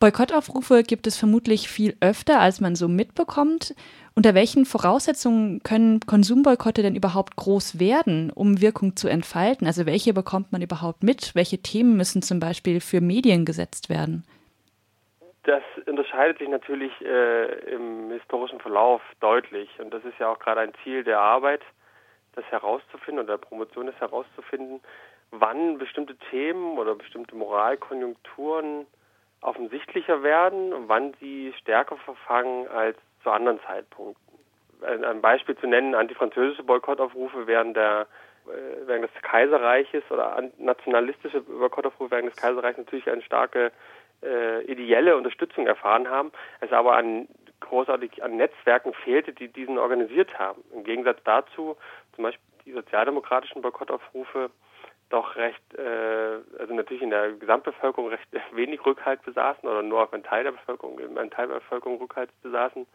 Boykottaufrufe gibt es vermutlich viel öfter, als man so mitbekommt. Unter welchen Voraussetzungen können Konsumboykotte denn überhaupt groß werden, um Wirkung zu entfalten? Also welche bekommt man überhaupt mit? Welche Themen müssen zum Beispiel für Medien gesetzt werden? Das unterscheidet sich natürlich äh, im historischen Verlauf deutlich. Und das ist ja auch gerade ein Ziel der Arbeit, das herauszufinden oder der Promotion ist herauszufinden, wann bestimmte Themen oder bestimmte Moralkonjunkturen offensichtlicher werden wann sie stärker verfangen als zu anderen Zeitpunkten. Ein Beispiel zu nennen, antifranzösische Boykottaufrufe während der äh, während des Kaiserreiches oder nationalistische Boykottaufrufe während des Kaiserreichs natürlich eine starke äh, ideelle Unterstützung erfahren haben, es aber an großartig an Netzwerken fehlte, die diesen organisiert haben. Im Gegensatz dazu zum Beispiel die sozialdemokratischen Boykottaufrufe doch recht, äh, also natürlich in der Gesamtbevölkerung recht wenig Rückhalt besaßen oder nur auf einen Teil der Bevölkerung, einen Teil der Bevölkerung Rückhalt besaßen,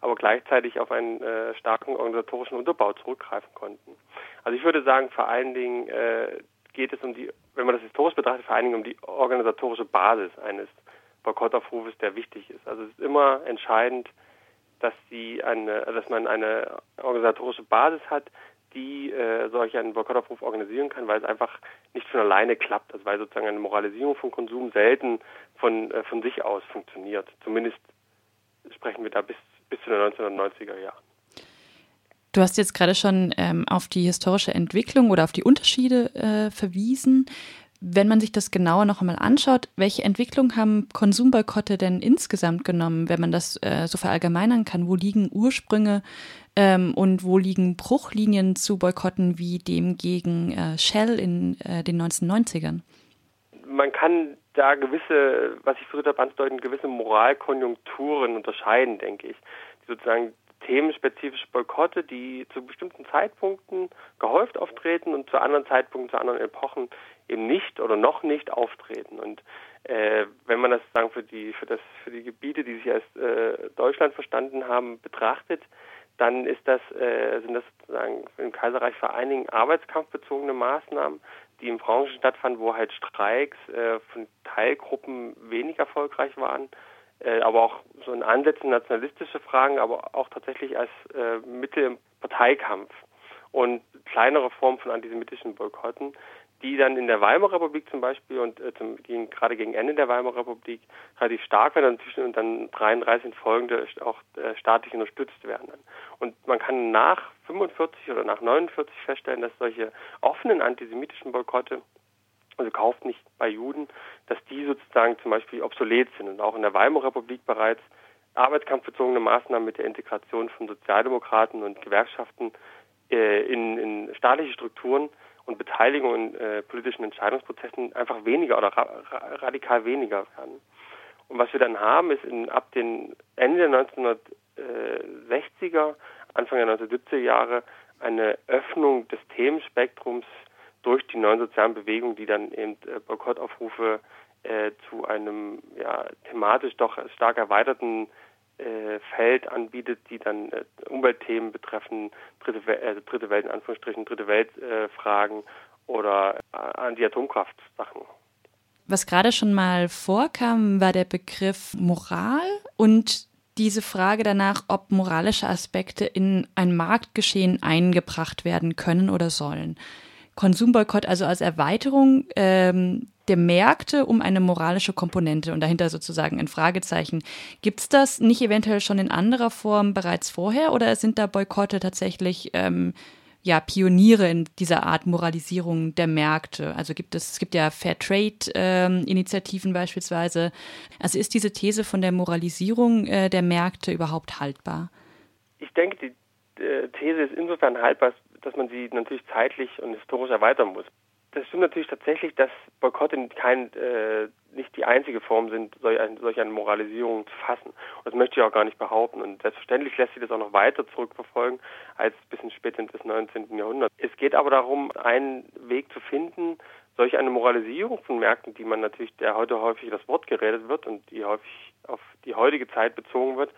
aber gleichzeitig auf einen äh, starken organisatorischen Unterbau zurückgreifen konnten. Also ich würde sagen, vor allen Dingen äh, geht es um die, wenn man das historisch betrachtet, vor allen Dingen um die organisatorische Basis eines Boykottaufrufes, der wichtig ist. Also es ist immer entscheidend, dass sie eine, dass man eine organisatorische Basis hat, die äh, solch einen Boykottaufruf organisieren kann, weil es einfach nicht von alleine klappt, also weil sozusagen eine Moralisierung von Konsum selten von, äh, von sich aus funktioniert. Zumindest sprechen wir da bis, bis zu den 1990er Jahren. Du hast jetzt gerade schon ähm, auf die historische Entwicklung oder auf die Unterschiede äh, verwiesen. Wenn man sich das genauer noch einmal anschaut, welche Entwicklung haben Konsumboykotte denn insgesamt genommen, wenn man das äh, so verallgemeinern kann? Wo liegen Ursprünge ähm, und wo liegen Bruchlinien zu Boykotten wie dem gegen äh, Shell in äh, den 1990ern? Man kann da gewisse, was ich versucht habe anzudeuten, gewisse Moralkonjunkturen unterscheiden, denke ich, die sozusagen themenspezifische Boykotte, die zu bestimmten Zeitpunkten gehäuft auftreten und zu anderen Zeitpunkten, zu anderen Epochen eben nicht oder noch nicht auftreten. Und äh, wenn man das sagen für die für das für die Gebiete, die sich als äh, Deutschland verstanden haben, betrachtet, dann ist das, äh, sind das sozusagen im Kaiserreich vor allen Dingen arbeitskampfbezogene Maßnahmen, die in Branchen stattfanden, wo halt Streiks äh, von Teilgruppen wenig erfolgreich waren, äh, aber auch so in Ansätzen nationalistische Fragen, aber auch tatsächlich als äh, Mittel im Parteikampf und kleinere Formen von antisemitischen Boykotten, die dann in der Weimarer Republik zum Beispiel und äh, zum, gegen, gerade gegen Ende der Weimarer Republik relativ stark werden und, und dann 33 folgende auch äh, staatlich unterstützt werden. Und man kann nach 45 oder nach 49 feststellen, dass solche offenen antisemitischen Boykotte, also kauft nicht bei Juden, dass die sozusagen zum Beispiel obsolet sind und auch in der Weimarer Republik bereits arbeitskampfbezogene Maßnahmen mit der Integration von Sozialdemokraten und Gewerkschaften äh, in, in staatliche Strukturen und Beteiligung in äh, politischen Entscheidungsprozessen einfach weniger oder ra radikal weniger werden. Und was wir dann haben, ist in, ab den Ende der 1960er, Anfang der 1970er Jahre eine Öffnung des Themenspektrums durch die neuen sozialen Bewegungen, die dann eben äh, Boykottaufrufe äh, zu einem ja, thematisch doch stark erweiterten Feld anbietet, die dann äh, Umweltthemen betreffen, dritte, äh, dritte Welt in Anführungsstrichen, dritte Weltfragen äh, oder äh, Anti-Atomkraft-Sachen. Was gerade schon mal vorkam, war der Begriff Moral und diese Frage danach, ob moralische Aspekte in ein Marktgeschehen eingebracht werden können oder sollen. Konsumboykott also als Erweiterung ähm, der Märkte um eine moralische Komponente und dahinter sozusagen ein Fragezeichen. Gibt es das nicht eventuell schon in anderer Form bereits vorher oder sind da Boykotte tatsächlich ähm, ja, Pioniere in dieser Art Moralisierung der Märkte? Also gibt es, es gibt ja Fairtrade-Initiativen ähm, beispielsweise. Also ist diese These von der Moralisierung äh, der Märkte überhaupt haltbar? Ich denke, die äh, These ist insofern haltbar, dass man sie natürlich zeitlich und historisch erweitern muss. Das stimmt natürlich tatsächlich, dass Boykotte kein, äh, nicht die einzige Form sind, solch, ein, solch eine Moralisierung zu fassen. Und das möchte ich auch gar nicht behaupten. Und selbstverständlich lässt sich das auch noch weiter zurückverfolgen als bis ins späte des 19. Jahrhunderts. Es geht aber darum, einen Weg zu finden, solch eine Moralisierung von Märkten, die man natürlich, der heute häufig das Wort geredet wird und die häufig auf die heutige Zeit bezogen wird,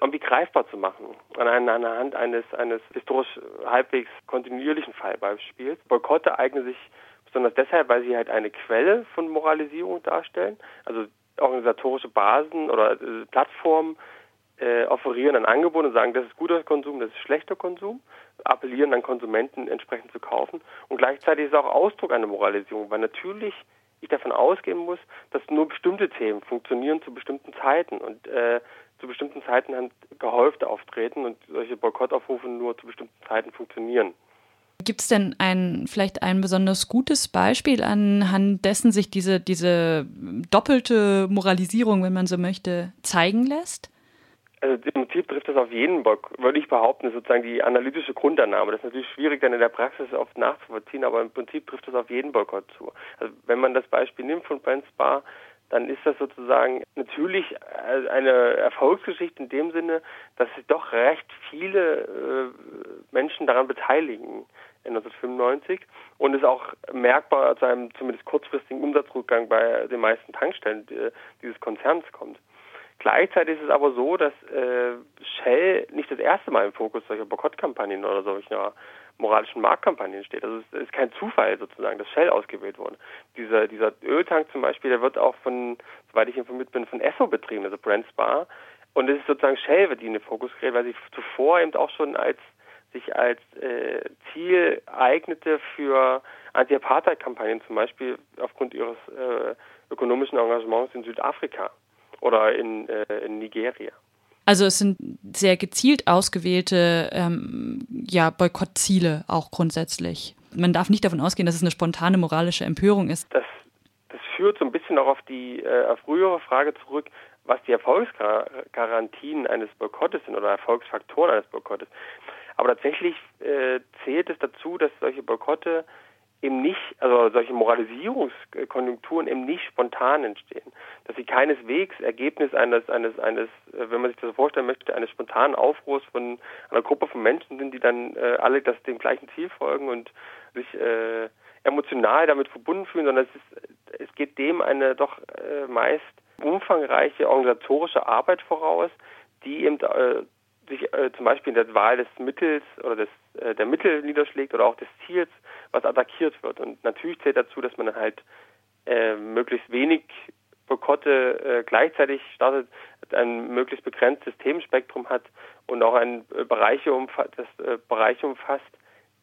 irgendwie greifbar zu machen. An einer Hand eines, eines historisch halbwegs kontinuierlichen Fallbeispiels. Boykotte eignen sich besonders deshalb, weil sie halt eine Quelle von Moralisierung darstellen. Also organisatorische Basen oder äh, Plattformen äh, offerieren ein Angebot und sagen, das ist guter Konsum, das ist schlechter Konsum, appellieren an Konsumenten entsprechend zu kaufen. Und gleichzeitig ist es auch Ausdruck einer Moralisierung, weil natürlich ich davon ausgehen muss, dass nur bestimmte Themen funktionieren zu bestimmten Zeiten und äh, zu bestimmten Zeiten dann gehäuft auftreten und solche Boykottaufrufe nur zu bestimmten Zeiten funktionieren. Gibt es denn ein vielleicht ein besonders gutes Beispiel, anhand dessen sich diese, diese doppelte Moralisierung, wenn man so möchte, zeigen lässt? Also im Prinzip trifft das auf jeden Bock, würde ich behaupten, sozusagen die analytische Grundannahme. Das ist natürlich schwierig dann in der Praxis oft nachzuvollziehen, aber im Prinzip trifft das auf jeden Boykott zu. Also wenn man das Beispiel nimmt von Brent Spar, dann ist das sozusagen natürlich eine Erfolgsgeschichte in dem Sinne, dass sich doch recht viele äh, Menschen daran beteiligen in 1995 und es auch merkbar zu einem zumindest kurzfristigen Umsatzrückgang bei den meisten Tankstellen äh, dieses Konzerns kommt. Gleichzeitig ist es aber so, dass äh, Shell nicht das erste Mal im Fokus solcher Boykottkampagnen oder solcher moralischen Marktkampagnen steht. Also es ist kein Zufall sozusagen, dass Shell ausgewählt wurde. Dieser, dieser Öltank zum Beispiel, der wird auch von, soweit ich informiert bin, von Esso betrieben, also Brand Spa. Und es ist sozusagen Shell, die in den Fokus gerät, weil sie zuvor eben auch schon als sich als äh, Ziel eignete für Anti-Apartheid-Kampagnen, zum Beispiel aufgrund ihres äh, ökonomischen Engagements in Südafrika oder in, äh, in Nigeria. Also es sind sehr gezielt ausgewählte ähm, ja, Boykottziele auch grundsätzlich. Man darf nicht davon ausgehen, dass es eine spontane moralische Empörung ist. Das, das führt so ein bisschen auch auf die äh, frühere Frage zurück, was die Erfolgsgarantien eines Boykottes sind oder Erfolgsfaktoren eines Boykottes. Aber tatsächlich äh, zählt es dazu, dass solche Boykotte eben nicht, also solche Moralisierungskonjunkturen eben nicht spontan entstehen, dass sie keineswegs Ergebnis eines, eines, eines, äh, wenn man sich das vorstellen möchte, eines spontanen Aufruhrs von einer Gruppe von Menschen sind, die dann äh, alle das dem gleichen Ziel folgen und sich äh, emotional damit verbunden fühlen, sondern es, ist, es geht dem eine doch äh, meist umfangreiche organisatorische Arbeit voraus, die eben äh, sich äh, zum Beispiel in der Wahl des Mittels oder des, äh, der Mittel niederschlägt oder auch des Ziels, was attackiert wird. Und natürlich zählt dazu, dass man dann halt äh, möglichst wenig Boykotte äh, gleichzeitig startet, ein möglichst begrenztes Themenspektrum hat und auch ein äh, Bereiche umfasst, das äh, Bereiche umfasst,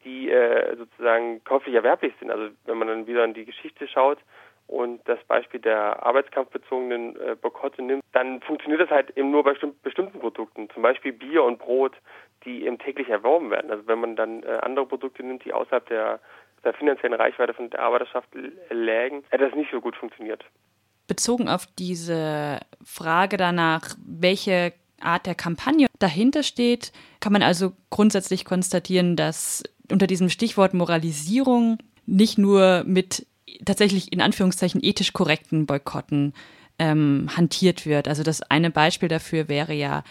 die sozusagen käuflich erwerblich sind. Also wenn man dann wieder in die Geschichte schaut, und das Beispiel der arbeitskampfbezogenen äh, Boykotte nimmt, dann funktioniert das halt eben nur bei bestimmten Produkten, zum Beispiel Bier und Brot, die eben täglich erworben werden. Also wenn man dann äh, andere Produkte nimmt, die außerhalb der, der finanziellen Reichweite von der Arbeiterschaft lägen, hätte das nicht so gut funktioniert. Bezogen auf diese Frage danach, welche Art der Kampagne dahinter steht, kann man also grundsätzlich konstatieren, dass unter diesem Stichwort Moralisierung nicht nur mit tatsächlich in Anführungszeichen ethisch korrekten Boykotten ähm, hantiert wird. Also das eine Beispiel dafür wäre ja,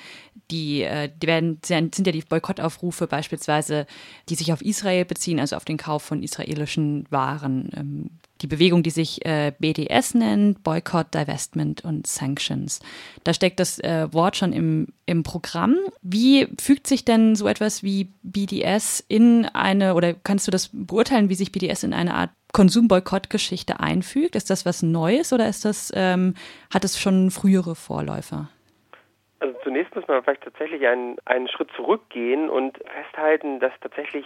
die, äh, die werden, sind ja die Boykottaufrufe beispielsweise, die sich auf Israel beziehen, also auf den Kauf von israelischen Waren. Ähm, die Bewegung, die sich äh, BDS nennt, Boycott, Divestment und Sanctions. Da steckt das äh, Wort schon im, im Programm. Wie fügt sich denn so etwas wie BDS in eine, oder kannst du das beurteilen, wie sich BDS in eine Art Konsumboykott-Geschichte einfügt? Ist das was Neues oder ist das, ähm, hat es schon frühere Vorläufer? Also zunächst muss man vielleicht tatsächlich einen, einen Schritt zurückgehen und festhalten, dass tatsächlich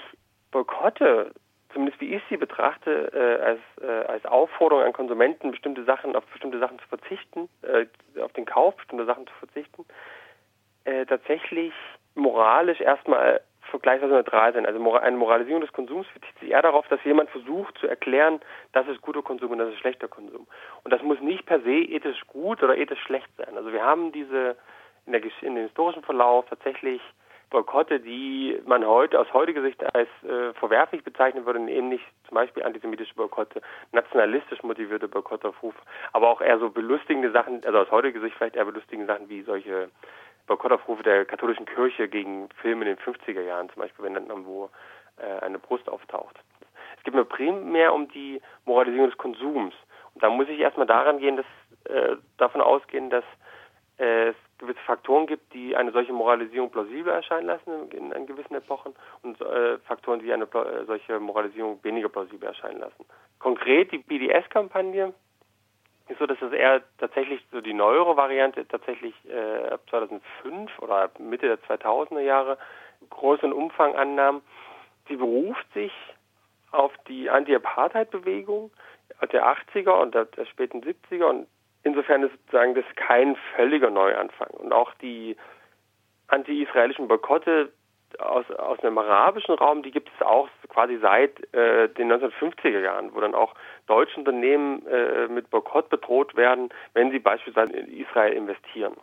Boykotte zumindest wie ich sie betrachte, äh, als, äh, als Aufforderung an Konsumenten, bestimmte Sachen, auf bestimmte Sachen zu verzichten, äh, auf den Kauf bestimmter Sachen zu verzichten, äh, tatsächlich moralisch erstmal vergleichsweise neutral sind. Also eine Moralisierung des Konsums bezieht sich eher darauf, dass jemand versucht zu erklären, das ist guter Konsum und das ist schlechter Konsum. Und das muss nicht per se ethisch gut oder ethisch schlecht sein. Also wir haben diese in, der, in dem historischen Verlauf tatsächlich Boykotte, die man heute aus heutiger Sicht als äh, verwerflich bezeichnen würde, nicht zum Beispiel antisemitische Boykotte, nationalistisch motivierte Boykottaufrufe, aber auch eher so belustigende Sachen, also aus heutiger Sicht vielleicht eher belustigende Sachen wie solche Boykottaufrufe der katholischen Kirche gegen Filme in den 50er Jahren, zum Beispiel, wenn dann irgendwo äh, eine Brust auftaucht. Es geht mir primär um die Moralisierung des Konsums. Und da muss ich erstmal daran gehen, dass äh, davon ausgehen, dass äh, es gewisse Faktoren gibt, die eine solche Moralisierung plausibel erscheinen lassen in, in gewissen Epochen und äh, Faktoren, die eine äh, solche Moralisierung weniger plausibel erscheinen lassen. Konkret die BDS-Kampagne ist so, dass es eher tatsächlich so die neuere Variante tatsächlich äh, ab 2005 oder Mitte der 2000er Jahre großen Umfang annahm. Sie beruft sich auf die Anti-Apartheid-Bewegung der 80er und der, der späten 70er und insofern ist sozusagen das kein völliger Neuanfang. Und auch die anti-israelischen Boykotte aus, aus einem arabischen Raum, die gibt es auch quasi seit äh, den 1950er Jahren, wo dann auch deutsche Unternehmen äh, mit Boykott bedroht werden, wenn sie beispielsweise in Israel investieren.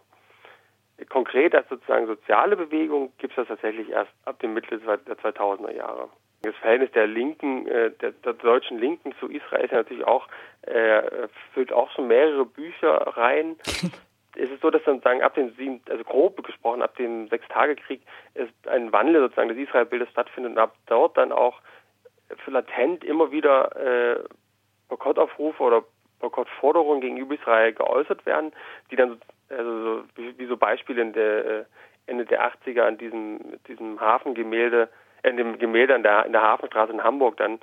Konkret als sozusagen soziale Bewegung gibt es das tatsächlich erst ab dem Mitte der 2000er Jahre. Das Verhältnis der Linken, äh, der, der, deutschen Linken zu Israel ist ja natürlich auch, äh, füllt auch schon mehrere Bücher rein. es ist so, dass sozusagen ab dem sieben, also grob gesprochen, ab dem Sechstagekrieg ist ein Wandel sozusagen des Israelbildes stattfindet und ab dort dann auch für latent immer wieder äh, Boykottaufrufe oder Boykottforderungen gegenüber Israel geäußert werden, die dann also so, wie, wie so Beispiele in der äh, Ende der 80er an diesem diesem Hafengemälde, äh, in dem Gemälde an der in der Hafenstraße in Hamburg dann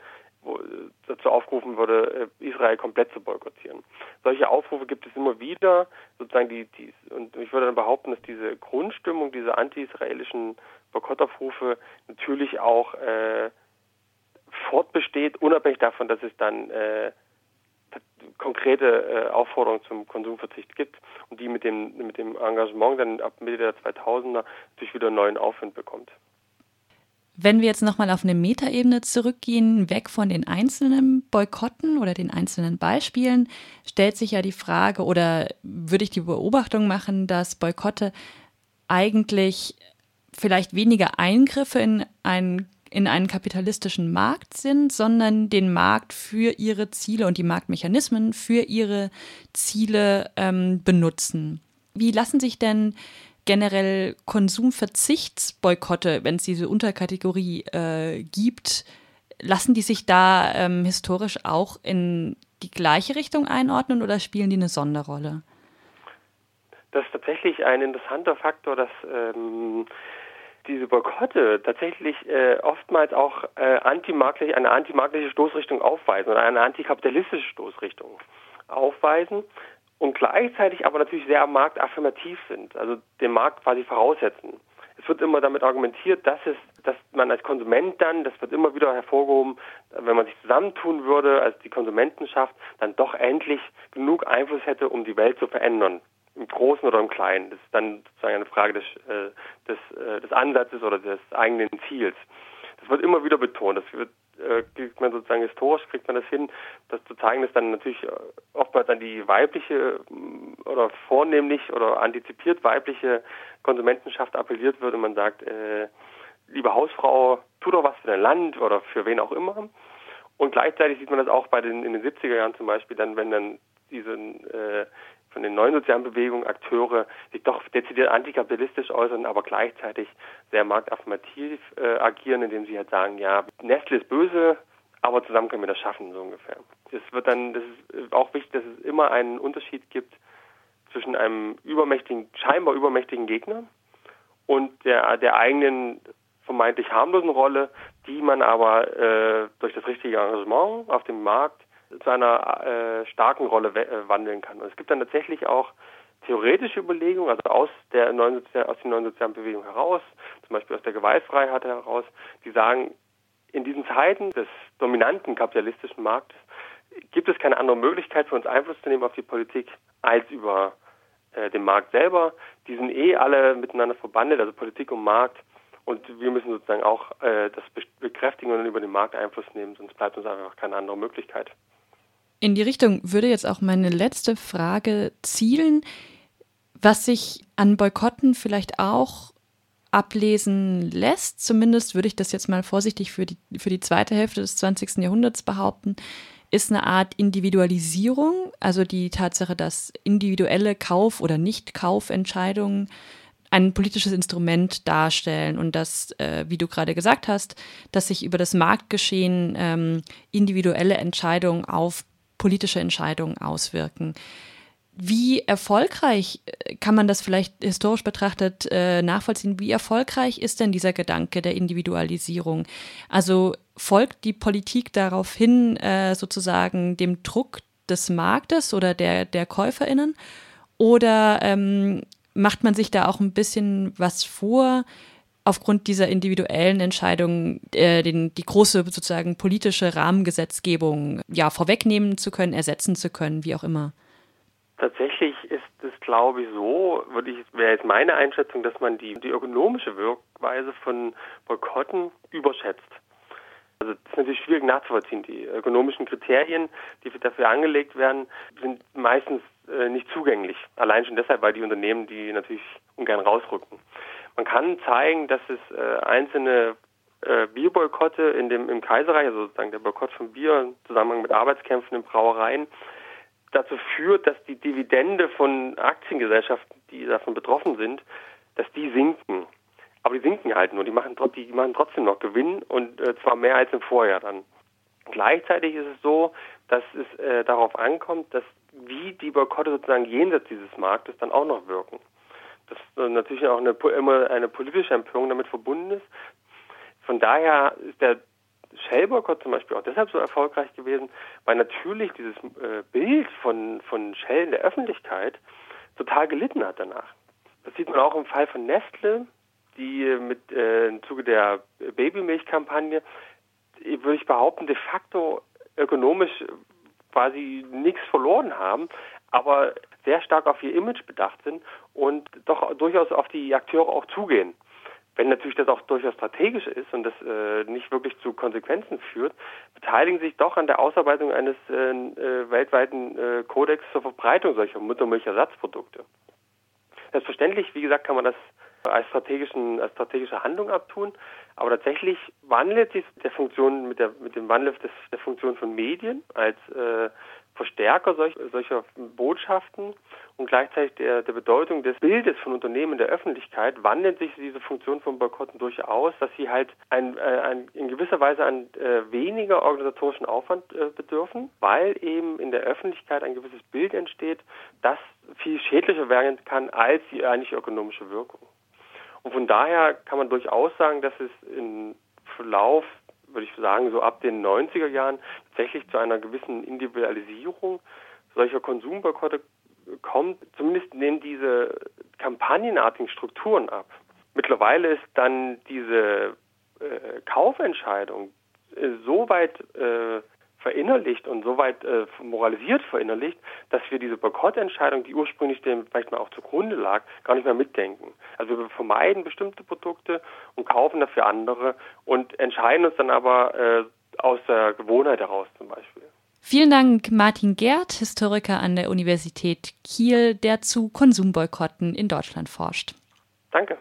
dazu aufgerufen wurde, äh, Israel komplett zu boykottieren. Solche Aufrufe gibt es immer wieder, sozusagen die, die und ich würde dann behaupten, dass diese Grundstimmung, diese anti-israelischen Boykottaufrufe natürlich auch äh, fortbesteht, unabhängig davon, dass es dann äh, konkrete äh, Aufforderungen zum Konsumverzicht gibt und die mit dem mit dem Engagement dann ab Mitte der 2000er natürlich wieder einen neuen Aufwind bekommt. Wenn wir jetzt nochmal auf eine Metaebene zurückgehen, weg von den einzelnen Boykotten oder den einzelnen Beispielen, stellt sich ja die Frage oder würde ich die Beobachtung machen, dass Boykotte eigentlich vielleicht weniger Eingriffe in einen, in einen kapitalistischen Markt sind, sondern den Markt für ihre Ziele und die Marktmechanismen für ihre Ziele ähm, benutzen. Wie lassen sich denn generell Konsumverzichtsboykotte, wenn es diese Unterkategorie äh, gibt, lassen die sich da ähm, historisch auch in die gleiche Richtung einordnen oder spielen die eine Sonderrolle? Das ist tatsächlich ein interessanter Faktor, dass ähm, diese Boykotte tatsächlich äh, oftmals auch äh, antimarktlich, eine antimarktliche Stoßrichtung aufweisen oder eine antikapitalistische Stoßrichtung aufweisen und gleichzeitig aber natürlich sehr marktaffirmativ sind, also den Markt quasi voraussetzen. Es wird immer damit argumentiert, dass es, dass man als Konsument dann, das wird immer wieder hervorgehoben, wenn man sich zusammentun würde als die Konsumentenschaft, dann doch endlich genug Einfluss hätte, um die Welt zu verändern. Im Großen oder im Kleinen. Das ist dann sozusagen eine Frage des, äh, des, äh, des Ansatzes oder des eigenen Ziels. Das wird immer wieder betont. Das wird äh, kriegt man sozusagen historisch, kriegt man das hin, das zu zeigen, dass dann natürlich äh, oftmals an die weibliche äh, oder vornehmlich oder antizipiert weibliche Konsumentenschaft appelliert wird und man sagt, äh, liebe Hausfrau, tu doch was für dein Land oder für wen auch immer. Und gleichzeitig sieht man das auch bei den in den 70er Jahren zum Beispiel, dann wenn dann diese äh, von den neuen sozialen Bewegungen Akteure sich doch dezidiert antikapitalistisch äußern, aber gleichzeitig sehr marktaffirmativ äh, agieren, indem sie halt sagen, ja, Nestle ist böse, aber zusammen können wir das schaffen, so ungefähr. Es wird dann, das ist auch wichtig, dass es immer einen Unterschied gibt zwischen einem übermächtigen, scheinbar übermächtigen Gegner und der, der eigenen vermeintlich harmlosen Rolle, die man aber äh, durch das richtige Engagement auf dem Markt zu einer äh, starken Rolle äh, wandeln kann. Und es gibt dann tatsächlich auch theoretische Überlegungen, also aus der neuen Sozial aus der neuen sozialen Bewegung heraus, zum Beispiel aus der Gewaltfreiheit heraus, die sagen, in diesen Zeiten des dominanten kapitalistischen Marktes gibt es keine andere Möglichkeit für uns Einfluss zu nehmen auf die Politik als über äh, den Markt selber. Die sind eh alle miteinander verbandelt, also Politik und Markt. Und wir müssen sozusagen auch äh, das bekräftigen und über den Markt Einfluss nehmen, sonst bleibt uns einfach keine andere Möglichkeit. In die Richtung würde jetzt auch meine letzte Frage zielen, was sich an Boykotten vielleicht auch ablesen lässt. Zumindest würde ich das jetzt mal vorsichtig für die, für die zweite Hälfte des 20. Jahrhunderts behaupten, ist eine Art Individualisierung, also die Tatsache, dass individuelle Kauf- oder Nicht-Kaufentscheidungen ein politisches Instrument darstellen und dass, äh, wie du gerade gesagt hast, dass sich über das Marktgeschehen ähm, individuelle Entscheidungen auf politische Entscheidungen auswirken. Wie erfolgreich äh, kann man das vielleicht historisch betrachtet äh, nachvollziehen? Wie erfolgreich ist denn dieser Gedanke der Individualisierung? Also folgt die Politik darauf hin, äh, sozusagen dem Druck des Marktes oder der, der KäuferInnen? Oder ähm, macht man sich da auch ein bisschen was vor, aufgrund dieser individuellen Entscheidungen äh, den, die große sozusagen politische Rahmengesetzgebung ja vorwegnehmen zu können, ersetzen zu können, wie auch immer? Tatsächlich ist es, glaube ich, so, würde ich, wäre jetzt meine Einschätzung, dass man die, die ökonomische Wirkweise von Boykotten überschätzt. Also das ist natürlich schwierig nachzuvollziehen. Die ökonomischen Kriterien, die dafür angelegt werden, sind meistens äh, nicht zugänglich. Allein schon deshalb, weil die Unternehmen die natürlich ungern rausrücken. Man kann zeigen, dass es äh, einzelne äh, Bierboykotte in dem, im Kaiserreich, also sozusagen der Boykott von Bier im Zusammenhang mit Arbeitskämpfen in Brauereien, dazu führt, dass die Dividende von Aktiengesellschaften, die davon betroffen sind, dass die sinken. Aber die sinken halt nur, die machen, die machen trotzdem noch Gewinn und äh, zwar mehr als im Vorjahr dann. Gleichzeitig ist es so, dass es äh, darauf ankommt, dass wie die Boykotte sozusagen jenseits dieses Marktes dann auch noch wirken. Dass äh, natürlich auch eine, immer eine politische Empörung damit verbunden ist. Von daher ist der Shell-Boykott zum Beispiel auch deshalb so erfolgreich gewesen, weil natürlich dieses äh, Bild von, von Shell in der Öffentlichkeit total gelitten hat danach. Das sieht man auch im Fall von Nestle, die mit äh, im Zuge der Babymilchkampagne, würde ich behaupten, de facto ökonomisch quasi nichts verloren haben, aber sehr stark auf ihr Image bedacht sind und doch durchaus auf die Akteure auch zugehen. Wenn natürlich das auch durchaus strategisch ist und das äh, nicht wirklich zu Konsequenzen führt, beteiligen sich doch an der Ausarbeitung eines äh, äh, weltweiten äh, Kodex zur Verbreitung solcher Muttermilchersatzprodukte. Selbstverständlich, wie gesagt, kann man das als, strategischen, als strategische Handlung abtun. Aber tatsächlich wandelt sich der Funktion mit, der, mit dem Wandel des, der Funktion von Medien als äh, Verstärker solch, solcher Botschaften und gleichzeitig der, der Bedeutung des Bildes von Unternehmen in der Öffentlichkeit wandelt sich diese Funktion von Boykotten durchaus, dass sie halt ein, äh, ein, in gewisser Weise an äh, weniger organisatorischen Aufwand äh, bedürfen, weil eben in der Öffentlichkeit ein gewisses Bild entsteht, das viel schädlicher werden kann als die eigentliche ökonomische Wirkung. Und von daher kann man durchaus sagen, dass es im Verlauf, würde ich sagen, so ab den 90er Jahren tatsächlich zu einer gewissen Individualisierung solcher Konsumboykotte kommt. Zumindest nehmen diese kampagnenartigen Strukturen ab. Mittlerweile ist dann diese äh, Kaufentscheidung äh, so weit äh, verinnerlicht und so weit äh, moralisiert verinnerlicht, dass wir diese Boykottentscheidung, die ursprünglich dem vielleicht mal auch zugrunde lag, gar nicht mehr mitdenken. Also wir vermeiden bestimmte Produkte und kaufen dafür andere und entscheiden uns dann aber äh, aus der Gewohnheit heraus zum Beispiel. Vielen Dank, Martin Gerd, Historiker an der Universität Kiel, der zu Konsumboykotten in Deutschland forscht. Danke.